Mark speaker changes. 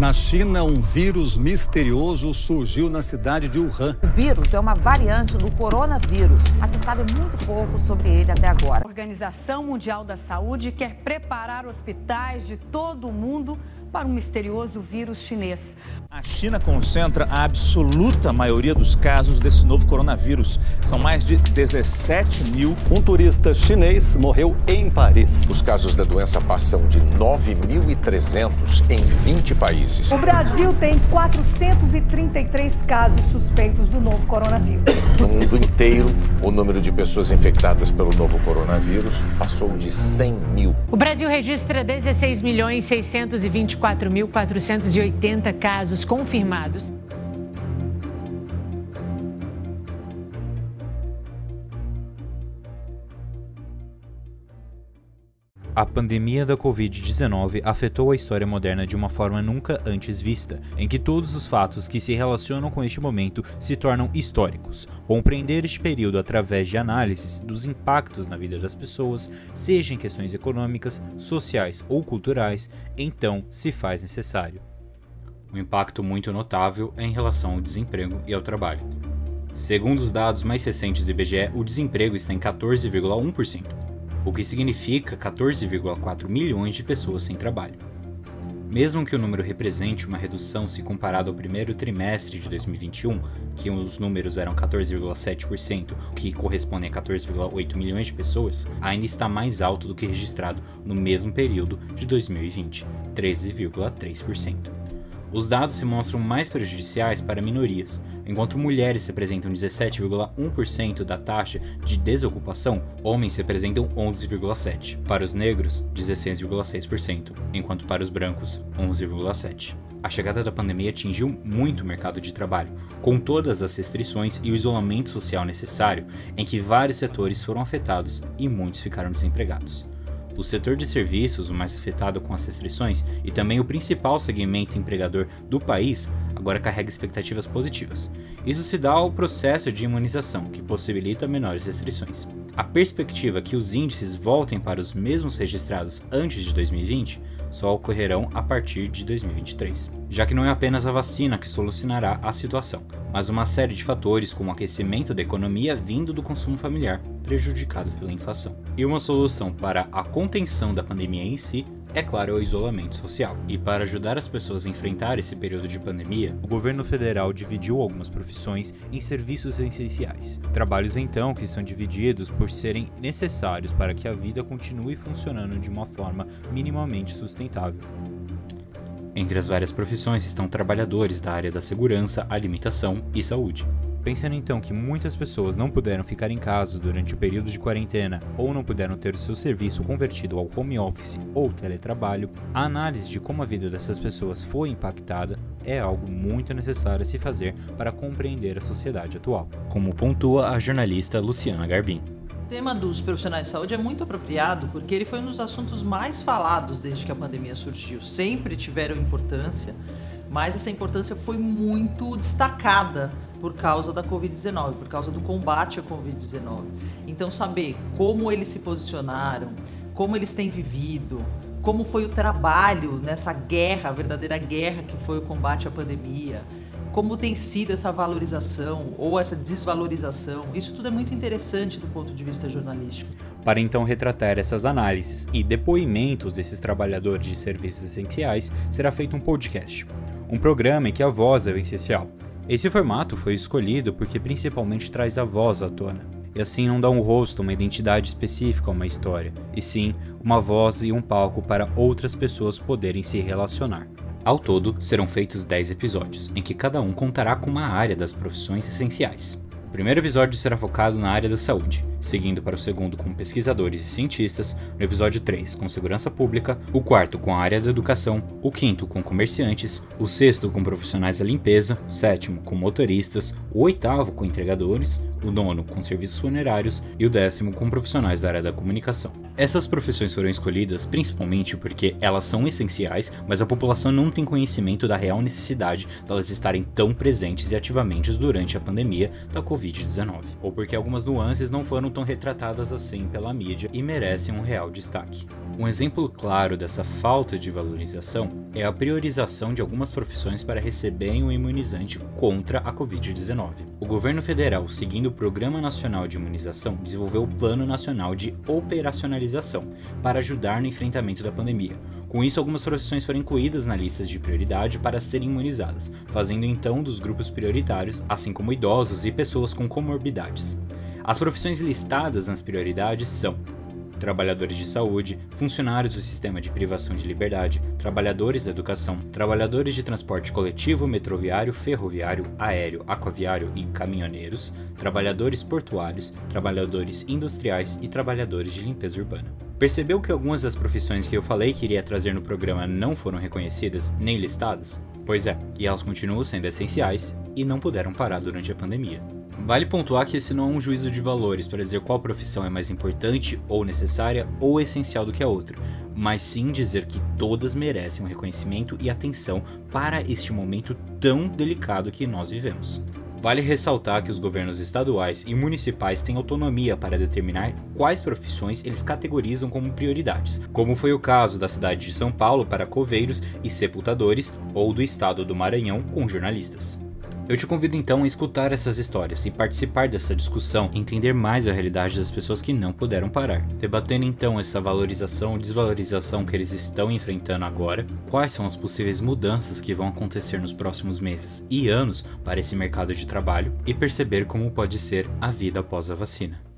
Speaker 1: Na China, um vírus misterioso surgiu na cidade de Wuhan.
Speaker 2: O vírus é uma variante do coronavírus, mas se sabe muito pouco sobre ele até agora.
Speaker 3: A Organização Mundial da Saúde quer preparar hospitais de todo o mundo para um misterioso vírus chinês.
Speaker 4: A China concentra a absoluta maioria dos casos desse novo coronavírus. São mais de 17 mil.
Speaker 1: Um turista chinês morreu em Paris.
Speaker 5: Os casos da doença passam de 9.300 em 20 países.
Speaker 6: O Brasil tem 433 casos suspeitos do novo coronavírus.
Speaker 5: No mundo inteiro, o número de pessoas infectadas pelo novo coronavírus passou de 100 mil.
Speaker 7: O Brasil registra 16 milhões 624.480 casos confirmados.
Speaker 8: A pandemia da Covid-19 afetou a história moderna de uma forma nunca antes vista, em que todos os fatos que se relacionam com este momento se tornam históricos. Compreender este período através de análises dos impactos na vida das pessoas, seja em questões econômicas, sociais ou culturais, então se faz necessário. Um impacto muito notável é em relação ao desemprego e ao trabalho. Segundo os dados mais recentes do IBGE, o desemprego está em 14,1%, o que significa 14,4 milhões de pessoas sem trabalho. Mesmo que o número represente uma redução se comparado ao primeiro trimestre de 2021, que os números eram 14,7%, o que corresponde a 14,8 milhões de pessoas, ainda está mais alto do que registrado no mesmo período de 2020, 13,3%. Os dados se mostram mais prejudiciais para minorias. Enquanto mulheres representam 17,1% da taxa de desocupação, homens representam 11,7%. Para os negros, 16,6%, enquanto para os brancos, 11,7%. A chegada da pandemia atingiu muito o mercado de trabalho, com todas as restrições e o isolamento social necessário, em que vários setores foram afetados e muitos ficaram desempregados. O setor de serviços, o mais afetado com as restrições e também o principal segmento empregador do país, agora carrega expectativas positivas. Isso se dá ao processo de imunização, que possibilita menores restrições. A perspectiva que os índices voltem para os mesmos registrados antes de 2020 só ocorrerão a partir de 2023, já que não é apenas a vacina que solucionará a situação, mas uma série de fatores como o aquecimento da economia vindo do consumo familiar, prejudicado pela inflação. E uma solução para a contenção da pandemia em si é claro, o isolamento social. E para ajudar as pessoas a enfrentar esse período de pandemia, o governo federal dividiu algumas profissões em serviços essenciais. Trabalhos então que são divididos por serem necessários para que a vida continue funcionando de uma forma minimamente sustentável. Entre as várias profissões estão trabalhadores da área da segurança, alimentação e saúde. Pensando então que muitas pessoas não puderam ficar em casa durante o período de quarentena ou não puderam ter seu serviço convertido ao home office ou teletrabalho, a análise de como a vida dessas pessoas foi impactada é algo muito necessário a se fazer para compreender a sociedade atual, como pontua a jornalista Luciana Garbim.
Speaker 9: O tema dos profissionais de saúde é muito apropriado porque ele foi um dos assuntos mais falados desde que a pandemia surgiu. Sempre tiveram importância, mas essa importância foi muito destacada por causa da Covid-19, por causa do combate à Covid-19. Então, saber como eles se posicionaram, como eles têm vivido, como foi o trabalho nessa guerra, a verdadeira guerra que foi o combate à pandemia, como tem sido essa valorização ou essa desvalorização. Isso tudo é muito interessante do ponto de vista jornalístico.
Speaker 8: Para então retratar essas análises e depoimentos desses trabalhadores de serviços essenciais, será feito um podcast, um programa em que a voz é o essencial esse formato foi escolhido porque principalmente traz a voz à tona, e assim não dá um rosto, uma identidade específica a uma história, e sim uma voz e um palco para outras pessoas poderem se relacionar. Ao todo, serão feitos 10 episódios, em que cada um contará com uma área das profissões essenciais. O primeiro episódio será focado na área da saúde, seguindo para o segundo com pesquisadores e cientistas, no episódio 3 com segurança pública, o quarto com a área da educação, o quinto com comerciantes, o sexto com profissionais da limpeza, o sétimo com motoristas, o oitavo com entregadores, o nono com serviços funerários e o décimo com profissionais da área da comunicação. Essas profissões foram escolhidas principalmente porque elas são essenciais, mas a população não tem conhecimento da real necessidade delas estarem tão presentes e ativamente durante a pandemia da Covid-19, ou porque algumas nuances não foram foram tão retratadas assim pela mídia e merecem um real destaque. Um exemplo claro dessa falta de valorização é a priorização de algumas profissões para receberem um imunizante contra a Covid-19. O governo federal, seguindo o Programa Nacional de Imunização, desenvolveu o Plano Nacional de Operacionalização para ajudar no enfrentamento da pandemia. Com isso, algumas profissões foram incluídas na lista de prioridade para serem imunizadas, fazendo então dos grupos prioritários, assim como idosos e pessoas com comorbidades. As profissões listadas nas prioridades são trabalhadores de saúde, funcionários do sistema de privação de liberdade, trabalhadores da educação, trabalhadores de transporte coletivo, metroviário, ferroviário, aéreo, aquaviário e caminhoneiros, trabalhadores portuários, trabalhadores industriais e trabalhadores de limpeza urbana. Percebeu que algumas das profissões que eu falei que iria trazer no programa não foram reconhecidas nem listadas? Pois é, e elas continuam sendo essenciais e não puderam parar durante a pandemia. Vale pontuar que esse não é um juízo de valores para dizer qual profissão é mais importante ou necessária ou essencial do que a outra, mas sim dizer que todas merecem um reconhecimento e atenção para este momento tão delicado que nós vivemos. Vale ressaltar que os governos estaduais e municipais têm autonomia para determinar quais profissões eles categorizam como prioridades, como foi o caso da cidade de São Paulo para coveiros e sepultadores, ou do estado do Maranhão com jornalistas. Eu te convido então a escutar essas histórias e participar dessa discussão, entender mais a realidade das pessoas que não puderam parar, debatendo então essa valorização ou desvalorização que eles estão enfrentando agora, quais são as possíveis mudanças que vão acontecer nos próximos meses e anos para esse mercado de trabalho e perceber como pode ser a vida após a vacina.